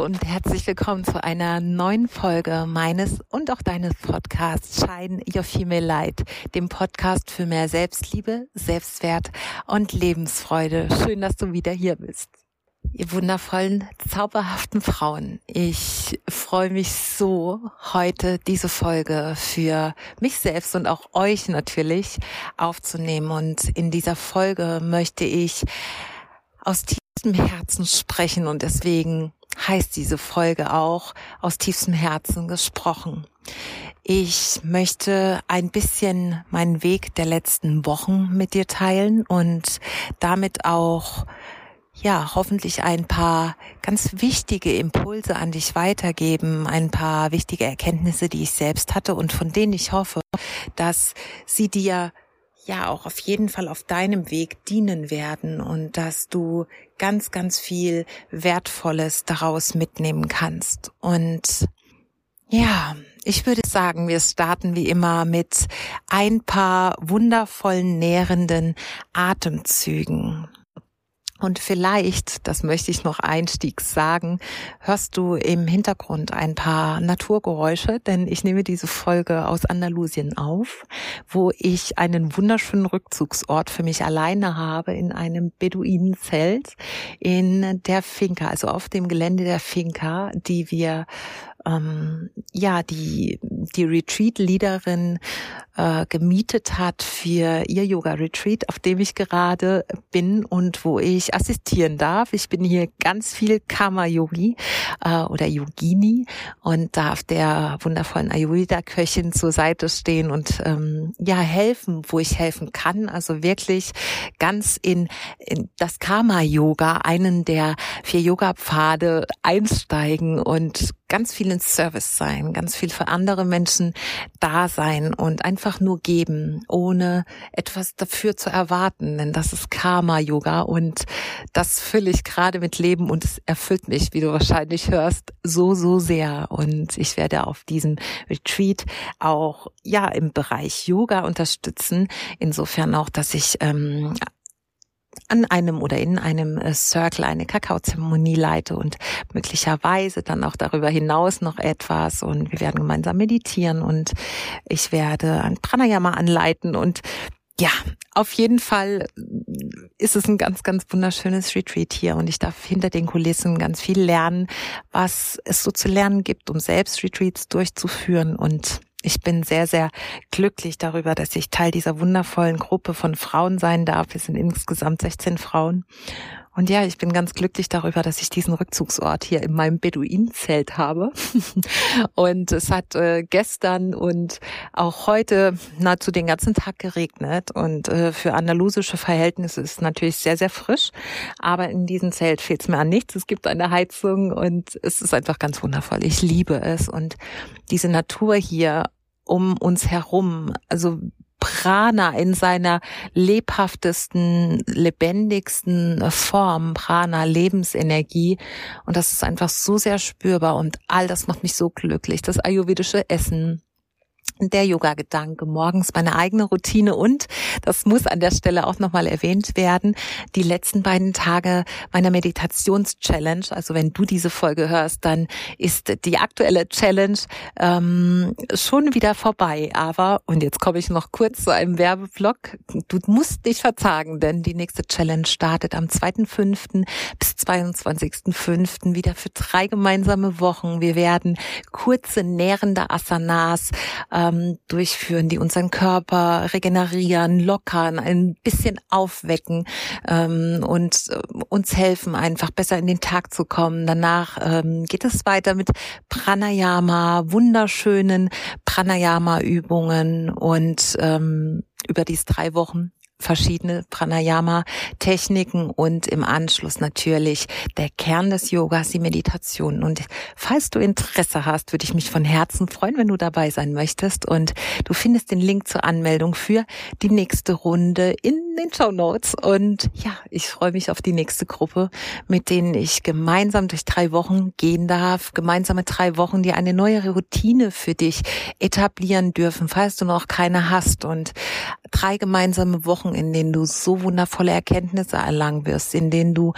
Und herzlich willkommen zu einer neuen Folge meines und auch deines Podcasts Shine Your Female Light, dem Podcast für mehr Selbstliebe, Selbstwert und Lebensfreude. Schön, dass du wieder hier bist. Ihr wundervollen, zauberhaften Frauen. Ich freue mich so, heute diese Folge für mich selbst und auch euch natürlich aufzunehmen. Und in dieser Folge möchte ich aus tiefstem Herzen sprechen und deswegen heißt diese Folge auch aus tiefstem Herzen gesprochen. Ich möchte ein bisschen meinen Weg der letzten Wochen mit dir teilen und damit auch ja, hoffentlich ein paar ganz wichtige Impulse an dich weitergeben, ein paar wichtige Erkenntnisse, die ich selbst hatte und von denen ich hoffe, dass sie dir ja auch auf jeden Fall auf deinem Weg dienen werden und dass du ganz, ganz viel Wertvolles daraus mitnehmen kannst. Und ja, ich würde sagen, wir starten wie immer mit ein paar wundervollen nährenden Atemzügen. Und vielleicht, das möchte ich noch einstiegs sagen, hörst du im Hintergrund ein paar Naturgeräusche, denn ich nehme diese Folge aus Andalusien auf, wo ich einen wunderschönen Rückzugsort für mich alleine habe in einem Beduinenzelt in der Finca, also auf dem Gelände der Finca, die wir ähm, ja die die Retreat-Leaderin äh, gemietet hat für ihr Yoga-Retreat, auf dem ich gerade bin und wo ich assistieren darf. Ich bin hier ganz viel Karma-Yogi äh, oder Yogini und darf der wundervollen Ayurveda-Köchin zur Seite stehen und ähm, ja helfen, wo ich helfen kann. Also wirklich ganz in, in das Karma-Yoga, einen der vier Yoga-Pfade einsteigen und ganz viel in Service sein, ganz viel für andere Menschen da sein und einfach nur geben, ohne etwas dafür zu erwarten. Denn das ist Karma-Yoga und das fülle ich gerade mit Leben und es erfüllt mich, wie du wahrscheinlich hörst, so, so sehr. Und ich werde auf diesem Retreat auch ja im Bereich Yoga unterstützen. Insofern auch, dass ich ähm, an einem oder in einem äh, Circle eine Kakaozeremonie leite und möglicherweise dann auch darüber hinaus noch etwas und wir werden gemeinsam meditieren und ich werde ein Pranayama anleiten und ja, auf jeden Fall ist es ein ganz, ganz wunderschönes Retreat hier und ich darf hinter den Kulissen ganz viel lernen, was es so zu lernen gibt, um selbst Retreats durchzuführen und ich bin sehr, sehr glücklich darüber, dass ich Teil dieser wundervollen Gruppe von Frauen sein darf. Wir sind insgesamt 16 Frauen. Und ja, ich bin ganz glücklich darüber, dass ich diesen Rückzugsort hier in meinem Beduinenzelt habe. und es hat äh, gestern und auch heute nahezu den ganzen Tag geregnet. Und äh, für andalusische Verhältnisse ist es natürlich sehr, sehr frisch. Aber in diesem Zelt fehlt es mir an nichts. Es gibt eine Heizung und es ist einfach ganz wundervoll. Ich liebe es. Und diese Natur hier um uns herum, also Prana in seiner lebhaftesten, lebendigsten Form, Prana, Lebensenergie. Und das ist einfach so sehr spürbar und all das macht mich so glücklich. Das ayurvedische Essen, der Yoga-Gedanke morgens meine eigene Routine und das muss an der Stelle auch nochmal erwähnt werden, die letzten beiden Tage meiner Meditations-Challenge, also wenn du diese Folge hörst, dann ist die aktuelle Challenge ähm, schon wieder vorbei. Aber, und jetzt komme ich noch kurz zu einem Werbeblock, du musst dich verzagen, denn die nächste Challenge startet am 2.5. bis 22.5. wieder für drei gemeinsame Wochen. Wir werden kurze nährende Asanas äh, ähm, durchführen, die unseren Körper regenerieren, lockern, ein bisschen aufwecken ähm, und äh, uns helfen, einfach besser in den Tag zu kommen. Danach ähm, geht es weiter mit Pranayama, wunderschönen Pranayama-Übungen und ähm, über diese drei Wochen verschiedene Pranayama-Techniken und im Anschluss natürlich der Kern des Yogas, die Meditation. Und falls du Interesse hast, würde ich mich von Herzen freuen, wenn du dabei sein möchtest. Und du findest den Link zur Anmeldung für die nächste Runde in den Show Notes. Und ja, ich freue mich auf die nächste Gruppe, mit denen ich gemeinsam durch drei Wochen gehen darf. Gemeinsame drei Wochen, die eine neue Routine für dich etablieren dürfen, falls du noch keine hast. Und drei gemeinsame Wochen, in denen du so wundervolle Erkenntnisse erlangen wirst, in denen du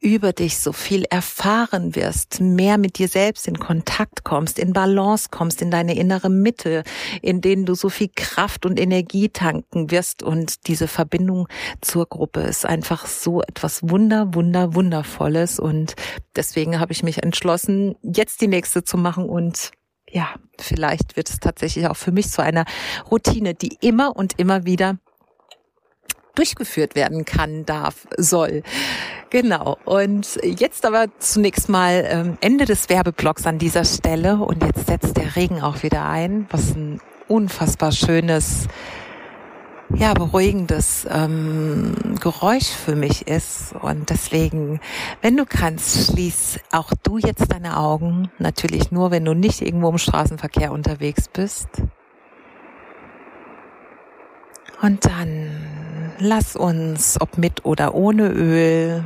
über dich so viel erfahren wirst, mehr mit dir selbst in Kontakt kommst, in Balance kommst, in deine innere Mitte, in denen du so viel Kraft und Energie tanken wirst und diese Verbindung zur Gruppe ist einfach so etwas wunder, wunder, wundervolles und deswegen habe ich mich entschlossen, jetzt die nächste zu machen und ja, vielleicht wird es tatsächlich auch für mich zu einer Routine, die immer und immer wieder durchgeführt werden kann, darf, soll. Genau. Und jetzt aber zunächst mal ähm, Ende des Werbeblocks an dieser Stelle. Und jetzt setzt der Regen auch wieder ein, was ein unfassbar schönes ja, beruhigendes ähm, Geräusch für mich ist. Und deswegen, wenn du kannst, schließ auch du jetzt deine Augen. Natürlich nur, wenn du nicht irgendwo im Straßenverkehr unterwegs bist. Und dann lass uns, ob mit oder ohne Öl,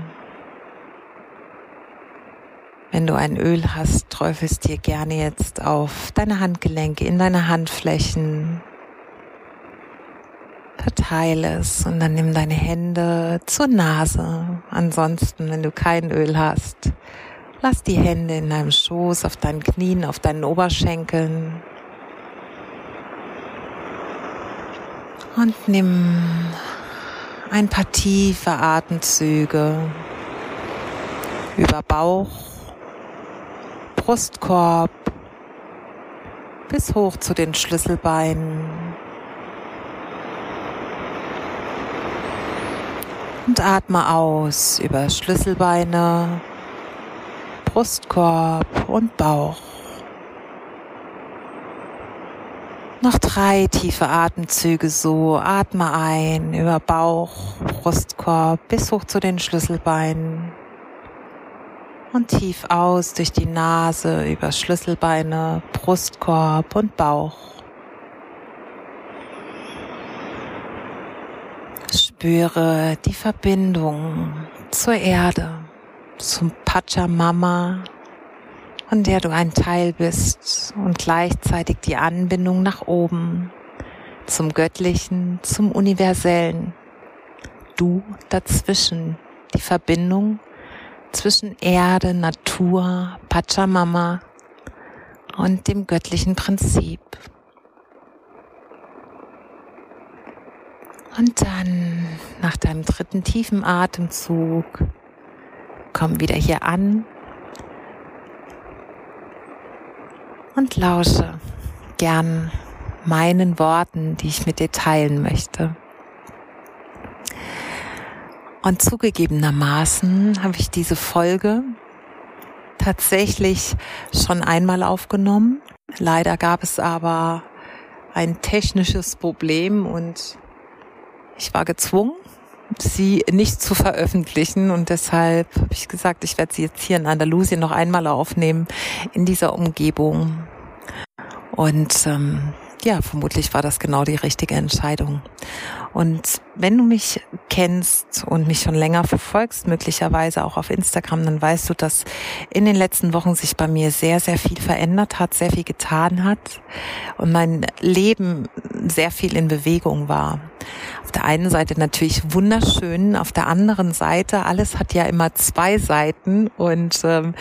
wenn du ein Öl hast, träufelst dir gerne jetzt auf deine Handgelenke, in deine Handflächen, verteile es und dann nimm deine Hände zur Nase. Ansonsten, wenn du kein Öl hast, lass die Hände in deinem Schoß, auf deinen Knien, auf deinen Oberschenkeln. Und nimm ein paar tiefe Atemzüge über Bauch, Brustkorb bis hoch zu den Schlüsselbeinen. Und atme aus über Schlüsselbeine, Brustkorb und Bauch. Noch drei tiefe Atemzüge so. Atme ein über Bauch, Brustkorb bis hoch zu den Schlüsselbeinen. Und tief aus durch die Nase über Schlüsselbeine, Brustkorb und Bauch. Spüre die Verbindung zur Erde, zum Pachamama, von der du ein Teil bist und gleichzeitig die Anbindung nach oben, zum Göttlichen, zum Universellen. Du dazwischen, die Verbindung zwischen Erde, Natur, Pachamama und dem göttlichen Prinzip. Und dann nach deinem dritten tiefen Atemzug komm wieder hier an und lausche gern meinen Worten, die ich mit dir teilen möchte. Und zugegebenermaßen habe ich diese Folge tatsächlich schon einmal aufgenommen. Leider gab es aber ein technisches Problem und ich war gezwungen, sie nicht zu veröffentlichen und deshalb habe ich gesagt, ich werde sie jetzt hier in Andalusien noch einmal aufnehmen in dieser Umgebung. Und ähm, ja, vermutlich war das genau die richtige Entscheidung. Und wenn du mich kennst und mich schon länger verfolgst, möglicherweise auch auf Instagram, dann weißt du, dass in den letzten Wochen sich bei mir sehr, sehr viel verändert hat, sehr viel getan hat und mein Leben sehr viel in Bewegung war auf der einen Seite natürlich wunderschön, auf der anderen Seite, alles hat ja immer zwei Seiten und ähm,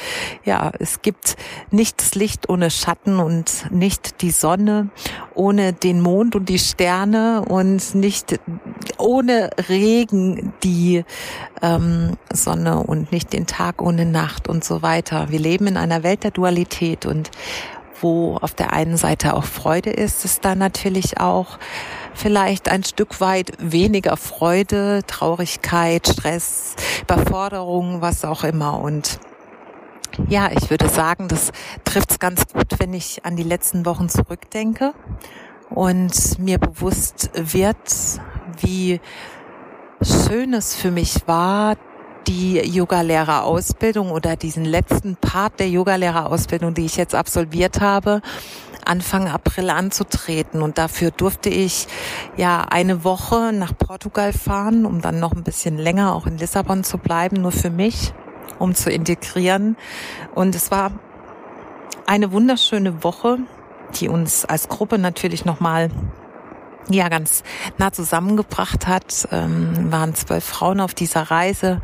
ja, es gibt nicht das Licht ohne Schatten und nicht die Sonne ohne den Mond und die Sterne und nicht ohne Regen die ähm, Sonne und nicht den Tag ohne Nacht und so weiter. Wir leben in einer Welt der Dualität und wo auf der einen Seite auch Freude ist, ist da natürlich auch vielleicht ein Stück weit weniger Freude, Traurigkeit, Stress, Überforderung, was auch immer. Und ja, ich würde sagen, das trifft es ganz gut, wenn ich an die letzten Wochen zurückdenke und mir bewusst wird, wie schön es für mich war, die Yogalehrerausbildung oder diesen letzten Part der Yogalehrerausbildung, die ich jetzt absolviert habe, Anfang April anzutreten. Und dafür durfte ich ja eine Woche nach Portugal fahren, um dann noch ein bisschen länger auch in Lissabon zu bleiben, nur für mich, um zu integrieren. Und es war eine wunderschöne Woche, die uns als Gruppe natürlich nochmal ja ganz nah zusammengebracht hat. Ähm, waren zwölf Frauen auf dieser Reise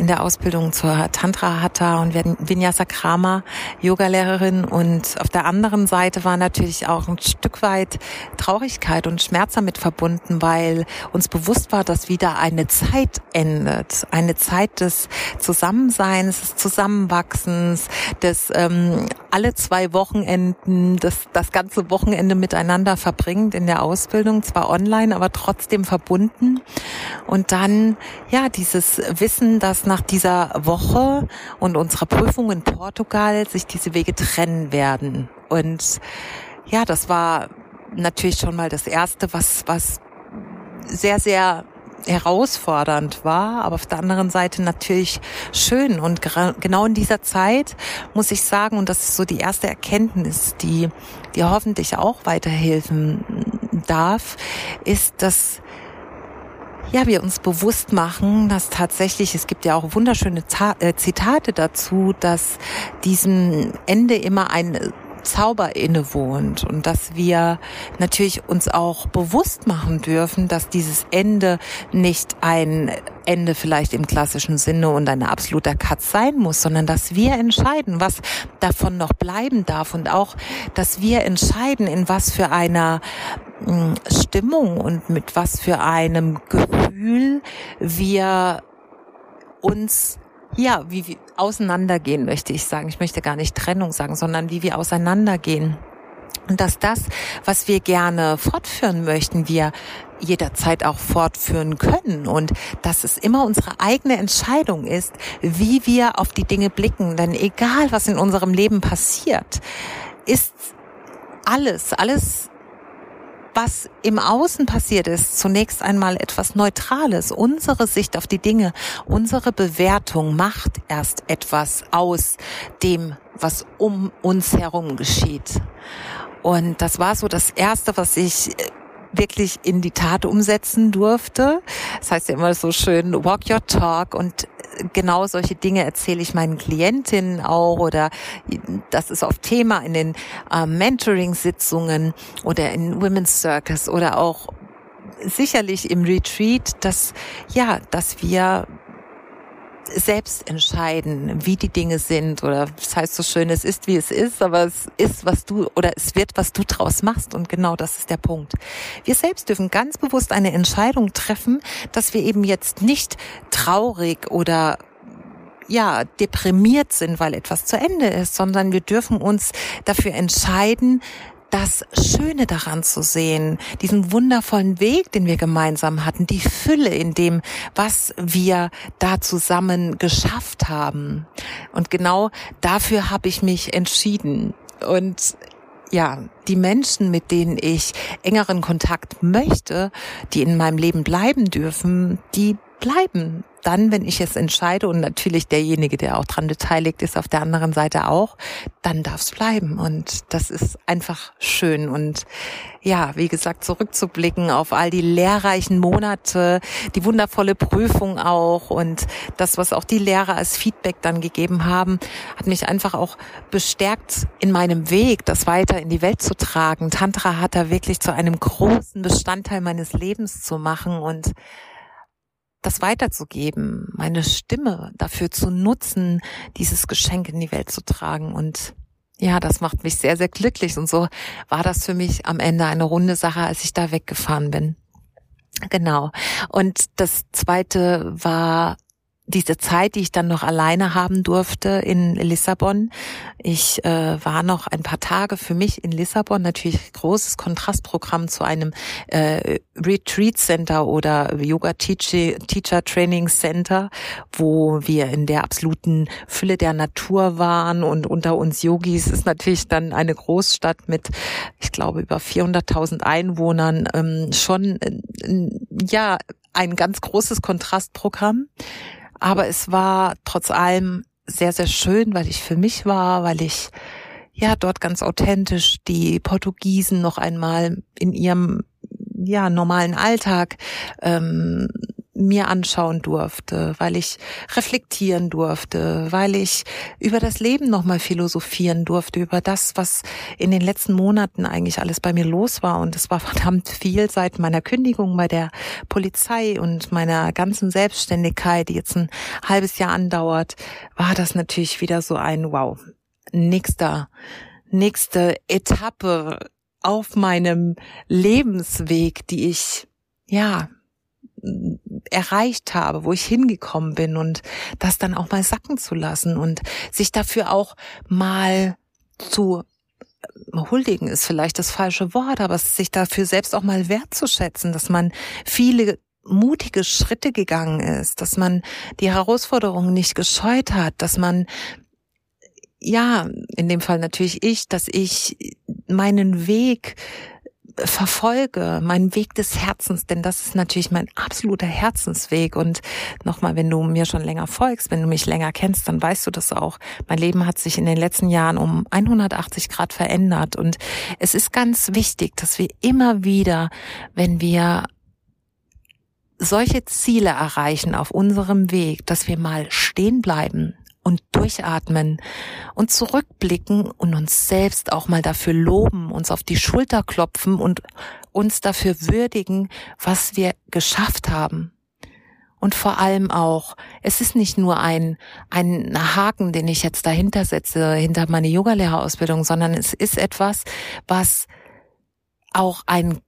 in der Ausbildung zur Tantra Hatha und Vinyasa Krama Yogalehrerin. Und auf der anderen Seite war natürlich auch ein Stück weit Traurigkeit und Schmerz damit verbunden, weil uns bewusst war, dass wieder eine Zeit endet, eine Zeit des Zusammenseins, des Zusammenwachsens, des ähm, alle zwei Wochenenden, das, das ganze Wochenende miteinander verbringt in der Ausbildung, zwar online, aber trotzdem verbunden. Und dann, ja, dieses Wissen, dass nach dieser Woche und unserer Prüfung in Portugal sich diese Wege trennen werden. Und ja, das war natürlich schon mal das erste, was, was sehr, sehr herausfordernd war, aber auf der anderen Seite natürlich schön. Und genau in dieser Zeit muss ich sagen, und das ist so die erste Erkenntnis, die, die hoffentlich auch weiterhelfen darf, ist, dass ja, wir uns bewusst machen, dass tatsächlich, es gibt ja auch wunderschöne äh, Zitate dazu, dass diesem Ende immer ein Zauber innewohnt und dass wir natürlich uns auch bewusst machen dürfen, dass dieses Ende nicht ein Ende vielleicht im klassischen Sinne und ein absoluter Cut sein muss, sondern dass wir entscheiden, was davon noch bleiben darf und auch, dass wir entscheiden, in was für einer hm, Stimmung und mit was für einem Gefühl wir uns ja, wie wir auseinandergehen, möchte ich sagen. Ich möchte gar nicht Trennung sagen, sondern wie wir auseinandergehen. Und dass das, was wir gerne fortführen möchten, wir jederzeit auch fortführen können und dass es immer unsere eigene Entscheidung ist, wie wir auf die Dinge blicken. Denn egal, was in unserem Leben passiert, ist alles, alles was im Außen passiert ist, zunächst einmal etwas Neutrales. Unsere Sicht auf die Dinge, unsere Bewertung macht erst etwas aus dem, was um uns herum geschieht. Und das war so das Erste, was ich äh, wirklich in die Tat umsetzen durfte. Das heißt ja immer so schön, walk your talk und genau solche Dinge erzähle ich meinen Klientinnen auch oder das ist oft Thema in den äh, Mentoring-Sitzungen oder in Women's Circus oder auch sicherlich im Retreat, dass ja, dass wir selbst entscheiden, wie die Dinge sind oder es heißt so schön, es ist wie es ist, aber es ist, was du oder es wird, was du draus machst und genau das ist der Punkt. Wir selbst dürfen ganz bewusst eine Entscheidung treffen, dass wir eben jetzt nicht traurig oder ja, deprimiert sind, weil etwas zu Ende ist, sondern wir dürfen uns dafür entscheiden, das Schöne daran zu sehen, diesen wundervollen Weg, den wir gemeinsam hatten, die Fülle in dem, was wir da zusammen geschafft haben. Und genau dafür habe ich mich entschieden. Und ja, die Menschen, mit denen ich engeren Kontakt möchte, die in meinem Leben bleiben dürfen, die bleiben dann, wenn ich es entscheide und natürlich derjenige, der auch dran beteiligt ist, auf der anderen Seite auch, dann darf es bleiben. Und das ist einfach schön. Und ja, wie gesagt, zurückzublicken auf all die lehrreichen Monate, die wundervolle Prüfung auch und das, was auch die Lehrer als Feedback dann gegeben haben, hat mich einfach auch bestärkt in meinem Weg, das weiter in die Welt zu tragen. Tantra hat da wirklich zu einem großen Bestandteil meines Lebens zu machen und das weiterzugeben, meine Stimme dafür zu nutzen, dieses Geschenk in die Welt zu tragen. Und ja, das macht mich sehr, sehr glücklich. Und so war das für mich am Ende eine runde Sache, als ich da weggefahren bin. Genau. Und das zweite war diese Zeit, die ich dann noch alleine haben durfte in Lissabon. Ich äh, war noch ein paar Tage für mich in Lissabon, natürlich großes Kontrastprogramm zu einem äh, Retreat Center oder Yoga Teacher, Training Center, wo wir in der absoluten Fülle der Natur waren und unter uns Yogis ist natürlich dann eine Großstadt mit, ich glaube, über 400.000 Einwohnern ähm, schon, äh, ja, ein ganz großes Kontrastprogramm. Aber es war trotz allem sehr, sehr schön, weil ich für mich war, weil ich ja dort ganz authentisch die Portugiesen noch einmal in ihrem ja normalen Alltag ähm, mir anschauen durfte, weil ich reflektieren durfte, weil ich über das Leben nochmal philosophieren durfte, über das, was in den letzten Monaten eigentlich alles bei mir los war. Und es war verdammt viel seit meiner Kündigung bei der Polizei und meiner ganzen Selbstständigkeit, die jetzt ein halbes Jahr andauert, war das natürlich wieder so ein Wow. Nächster, nächste Etappe auf meinem Lebensweg, die ich, ja, erreicht habe, wo ich hingekommen bin und das dann auch mal sacken zu lassen und sich dafür auch mal zu äh, huldigen ist vielleicht das falsche Wort, aber sich dafür selbst auch mal wertzuschätzen, dass man viele mutige Schritte gegangen ist, dass man die Herausforderungen nicht gescheut hat, dass man ja, in dem Fall natürlich ich, dass ich meinen Weg verfolge, meinen Weg des Herzens, denn das ist natürlich mein absoluter Herzensweg. Und nochmal, wenn du mir schon länger folgst, wenn du mich länger kennst, dann weißt du das auch. Mein Leben hat sich in den letzten Jahren um 180 Grad verändert. Und es ist ganz wichtig, dass wir immer wieder, wenn wir solche Ziele erreichen auf unserem Weg, dass wir mal stehen bleiben, und durchatmen und zurückblicken und uns selbst auch mal dafür loben, uns auf die Schulter klopfen und uns dafür würdigen, was wir geschafft haben. Und vor allem auch, es ist nicht nur ein, ein Haken, den ich jetzt dahinter setze, hinter meine Yogalehrerausbildung, sondern es ist etwas, was auch ein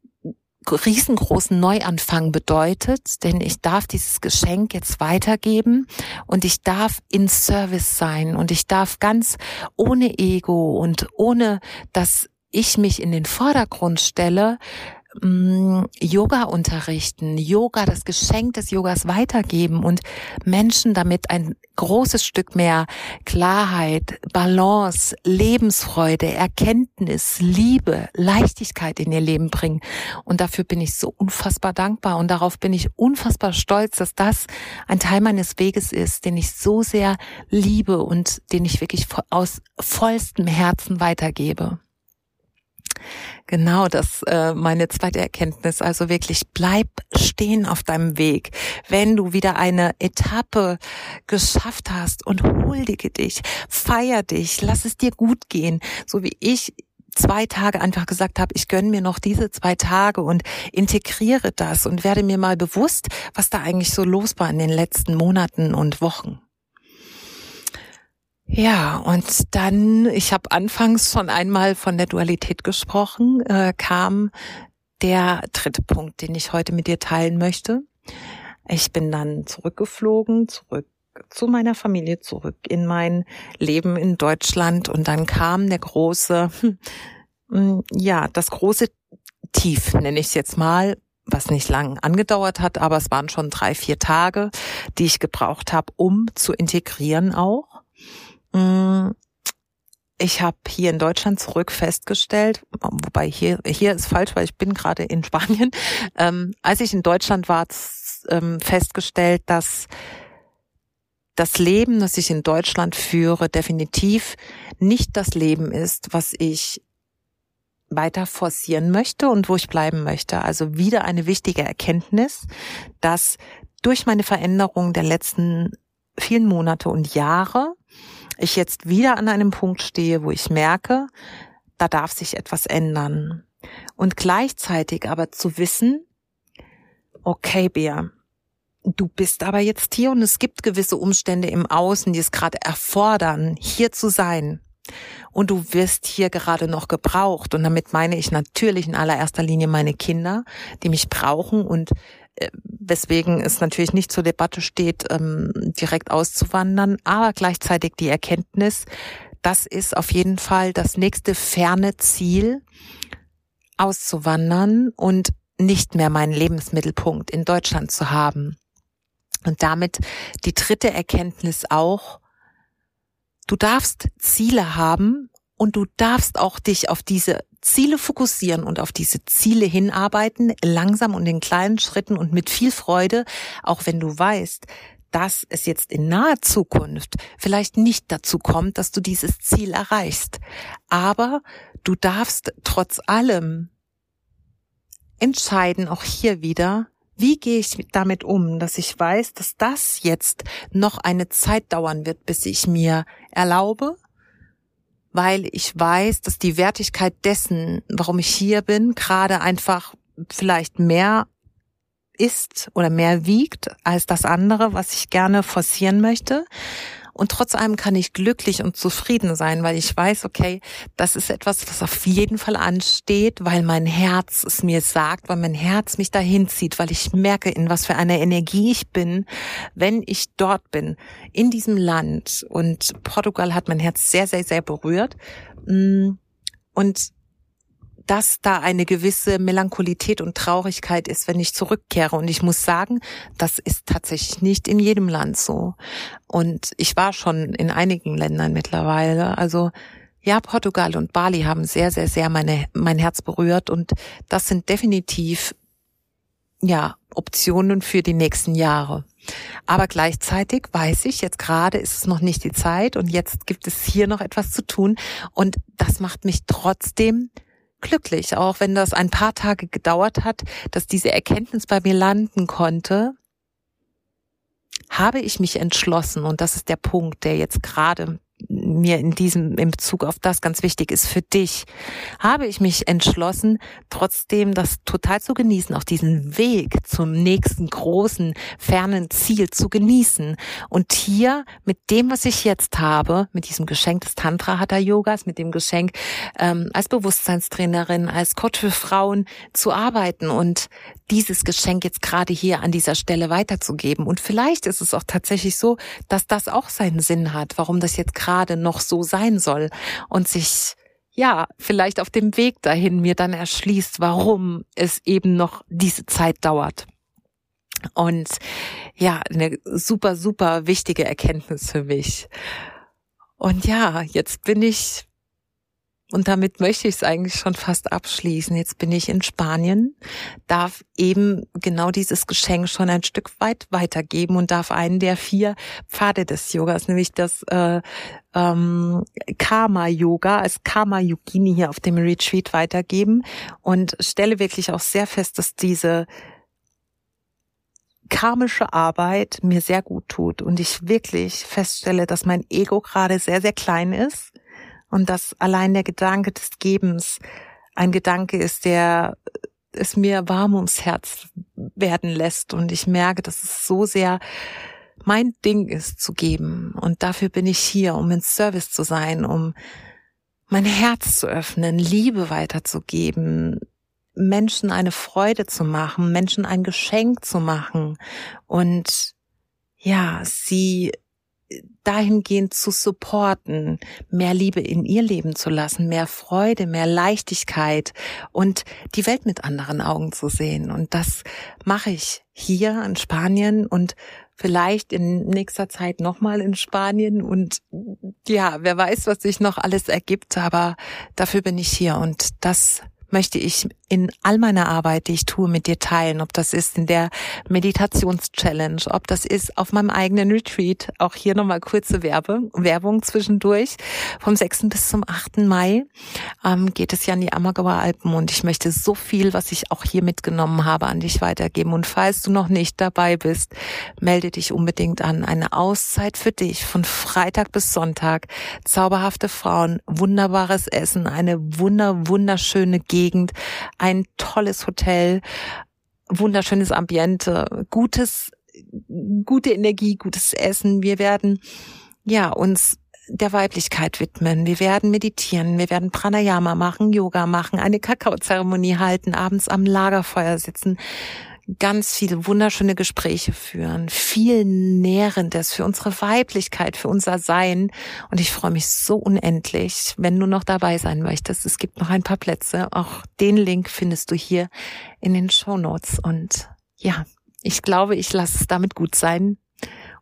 riesengroßen Neuanfang bedeutet, denn ich darf dieses Geschenk jetzt weitergeben und ich darf in Service sein und ich darf ganz ohne Ego und ohne, dass ich mich in den Vordergrund stelle, Mm, Yoga unterrichten, Yoga, das Geschenk des Yogas weitergeben und Menschen damit ein großes Stück mehr Klarheit, Balance, Lebensfreude, Erkenntnis, Liebe, Leichtigkeit in ihr Leben bringen. Und dafür bin ich so unfassbar dankbar und darauf bin ich unfassbar stolz, dass das ein Teil meines Weges ist, den ich so sehr liebe und den ich wirklich aus vollstem Herzen weitergebe. Genau, das äh, meine zweite Erkenntnis. Also wirklich bleib stehen auf deinem Weg. Wenn du wieder eine Etappe geschafft hast und huldige dich, feier dich, lass es dir gut gehen, so wie ich zwei Tage einfach gesagt habe, ich gönne mir noch diese zwei Tage und integriere das und werde mir mal bewusst, was da eigentlich so los war in den letzten Monaten und Wochen. Ja, und dann, ich habe anfangs schon einmal von der Dualität gesprochen, äh, kam der dritte Punkt, den ich heute mit dir teilen möchte. Ich bin dann zurückgeflogen, zurück zu meiner Familie, zurück in mein Leben in Deutschland und dann kam der große, hm, ja, das große Tief, nenne ich es jetzt mal, was nicht lang angedauert hat, aber es waren schon drei, vier Tage, die ich gebraucht habe, um zu integrieren auch ich habe hier in Deutschland zurück festgestellt, wobei hier hier ist falsch, weil ich bin gerade in Spanien. Ähm, als ich in Deutschland war, ähm, festgestellt, dass das Leben, das ich in Deutschland führe, definitiv nicht das Leben ist, was ich weiter forcieren möchte und wo ich bleiben möchte. Also wieder eine wichtige Erkenntnis, dass durch meine Veränderung der letzten vielen Monate und Jahre ich jetzt wieder an einem Punkt stehe, wo ich merke, da darf sich etwas ändern. Und gleichzeitig aber zu wissen, okay, Bea, du bist aber jetzt hier und es gibt gewisse Umstände im Außen, die es gerade erfordern, hier zu sein. Und du wirst hier gerade noch gebraucht. Und damit meine ich natürlich in allererster Linie meine Kinder, die mich brauchen und weswegen es natürlich nicht zur Debatte steht, ähm, direkt auszuwandern, aber gleichzeitig die Erkenntnis, das ist auf jeden Fall das nächste ferne Ziel, auszuwandern und nicht mehr meinen Lebensmittelpunkt in Deutschland zu haben. Und damit die dritte Erkenntnis auch, du darfst Ziele haben und du darfst auch dich auf diese Ziele fokussieren und auf diese Ziele hinarbeiten, langsam und in kleinen Schritten und mit viel Freude, auch wenn du weißt, dass es jetzt in naher Zukunft vielleicht nicht dazu kommt, dass du dieses Ziel erreichst. Aber du darfst trotz allem entscheiden, auch hier wieder, Wie gehe ich damit um, dass ich weiß, dass das jetzt noch eine Zeit dauern wird, bis ich mir erlaube, weil ich weiß, dass die Wertigkeit dessen, warum ich hier bin, gerade einfach vielleicht mehr ist oder mehr wiegt als das andere, was ich gerne forcieren möchte. Und trotz allem kann ich glücklich und zufrieden sein, weil ich weiß, okay, das ist etwas, was auf jeden Fall ansteht, weil mein Herz es mir sagt, weil mein Herz mich dahin zieht, weil ich merke, in was für einer Energie ich bin, wenn ich dort bin, in diesem Land. Und Portugal hat mein Herz sehr, sehr, sehr berührt. Mm, und dass da eine gewisse Melancholität und Traurigkeit ist, wenn ich zurückkehre. Und ich muss sagen, das ist tatsächlich nicht in jedem Land so. Und ich war schon in einigen Ländern mittlerweile. Also ja, Portugal und Bali haben sehr, sehr, sehr meine, mein Herz berührt. Und das sind definitiv, ja, Optionen für die nächsten Jahre. Aber gleichzeitig weiß ich, jetzt gerade ist es noch nicht die Zeit und jetzt gibt es hier noch etwas zu tun. Und das macht mich trotzdem glücklich, auch wenn das ein paar Tage gedauert hat, dass diese Erkenntnis bei mir landen konnte, habe ich mich entschlossen, und das ist der Punkt, der jetzt gerade mir in diesem, in Bezug auf das ganz wichtig ist für dich, habe ich mich entschlossen, trotzdem das total zu genießen, auch diesen Weg zum nächsten großen, fernen Ziel zu genießen. Und hier mit dem, was ich jetzt habe, mit diesem Geschenk des Tantra Hatha Yogas, mit dem Geschenk ähm, als Bewusstseinstrainerin, als Coach für Frauen zu arbeiten und dieses Geschenk jetzt gerade hier an dieser Stelle weiterzugeben. Und vielleicht ist es auch tatsächlich so, dass das auch seinen Sinn hat, warum das jetzt gerade noch so sein soll und sich ja, vielleicht auf dem Weg dahin mir dann erschließt, warum es eben noch diese Zeit dauert. Und ja, eine super, super wichtige Erkenntnis für mich. Und ja, jetzt bin ich und damit möchte ich es eigentlich schon fast abschließen. Jetzt bin ich in Spanien, darf eben genau dieses Geschenk schon ein Stück weit weitergeben und darf einen der vier Pfade des Yogas, nämlich das äh, ähm, Karma-Yoga als Karma-Yogini hier auf dem Retreat weitergeben. Und stelle wirklich auch sehr fest, dass diese karmische Arbeit mir sehr gut tut. Und ich wirklich feststelle, dass mein Ego gerade sehr, sehr klein ist und dass allein der Gedanke des Gebens ein Gedanke ist, der es mir warm ums Herz werden lässt. Und ich merke, dass es so sehr mein Ding ist zu geben. Und dafür bin ich hier, um in Service zu sein, um mein Herz zu öffnen, Liebe weiterzugeben, Menschen eine Freude zu machen, Menschen ein Geschenk zu machen. Und ja, sie dahingehend zu supporten, mehr Liebe in ihr Leben zu lassen, mehr Freude, mehr Leichtigkeit und die Welt mit anderen Augen zu sehen. Und das mache ich hier in Spanien und vielleicht in nächster Zeit nochmal in Spanien und ja, wer weiß, was sich noch alles ergibt, aber dafür bin ich hier und das möchte ich in all meiner Arbeit, die ich tue, mit dir teilen. Ob das ist in der Meditations-Challenge, ob das ist auf meinem eigenen Retreat. Auch hier nochmal kurze Werbe, Werbung zwischendurch. Vom 6. bis zum 8. Mai ähm, geht es ja an die Ammergauer Alpen und ich möchte so viel, was ich auch hier mitgenommen habe, an dich weitergeben. Und falls du noch nicht dabei bist, melde dich unbedingt an. Eine Auszeit für dich von Freitag bis Sonntag. Zauberhafte Frauen, wunderbares Essen, eine wunder, wunderschöne Gegend. Ein tolles Hotel, wunderschönes Ambiente, gutes, gute Energie, gutes Essen. Wir werden, ja, uns der Weiblichkeit widmen. Wir werden meditieren, wir werden Pranayama machen, Yoga machen, eine Kakaozeremonie halten, abends am Lagerfeuer sitzen, ganz viele wunderschöne Gespräche führen, viel Nährendes für unsere Weiblichkeit, für unser Sein. Und ich freue mich so unendlich, wenn du noch dabei sein möchtest. Es gibt noch ein paar Plätze. Auch den Link findest du hier in den Show Notes. Und ja, ich glaube, ich lasse es damit gut sein.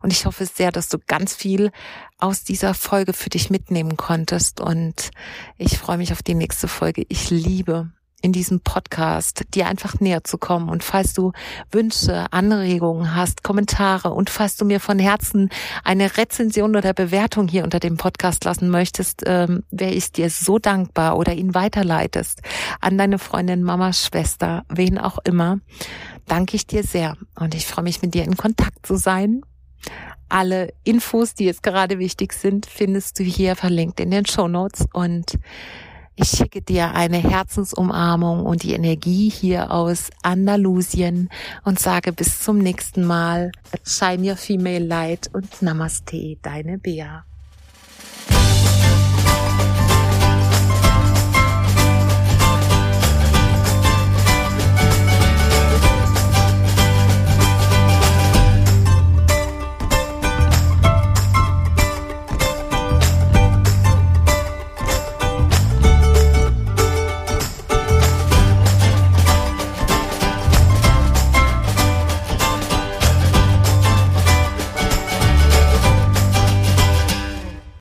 Und ich hoffe sehr, dass du ganz viel aus dieser Folge für dich mitnehmen konntest. Und ich freue mich auf die nächste Folge. Ich liebe in diesem Podcast, dir einfach näher zu kommen. Und falls du Wünsche, Anregungen hast, Kommentare und falls du mir von Herzen eine Rezension oder Bewertung hier unter dem Podcast lassen möchtest, ähm, wäre ich dir so dankbar oder ihn weiterleitest an deine Freundin, Mama, Schwester, wen auch immer, danke ich dir sehr. Und ich freue mich, mit dir in Kontakt zu sein. Alle Infos, die jetzt gerade wichtig sind, findest du hier verlinkt in den Show Notes und ich schicke dir eine Herzensumarmung und die Energie hier aus Andalusien und sage bis zum nächsten Mal. Shine your female light und Namaste, deine Bea.